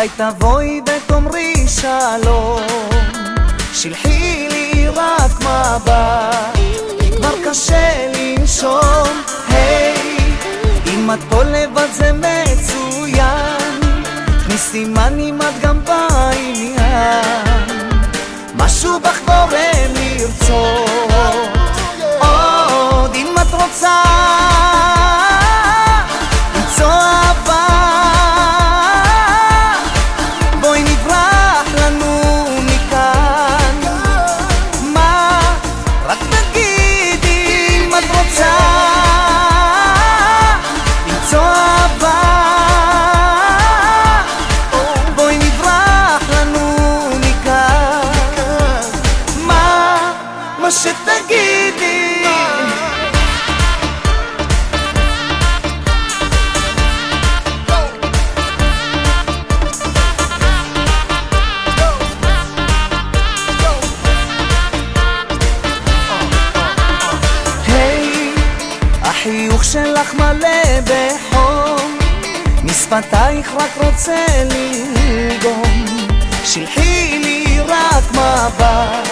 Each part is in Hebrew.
מתי תבואי ותאמרי שלום? שלחי לי רק מבט, כבר קשה לנשום, היי, אם את פה לבד זה מצוין, מסימן אם את גם בעניין, משהו בך גורם לרצות. שתגידי. החיוך שלך מלא בחום משפתייך רק רוצה ללגום שלחי לי רק מבט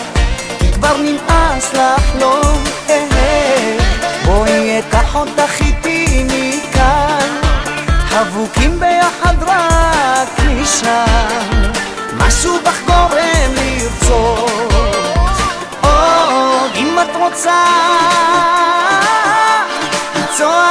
כי כבר נמאס לחלום היי, בואי אקח אותך איתי מכאן חבוקים ביחד רק משם. משהו בך גורם לרצות. עוד אם את רוצה למצוא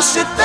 Cross it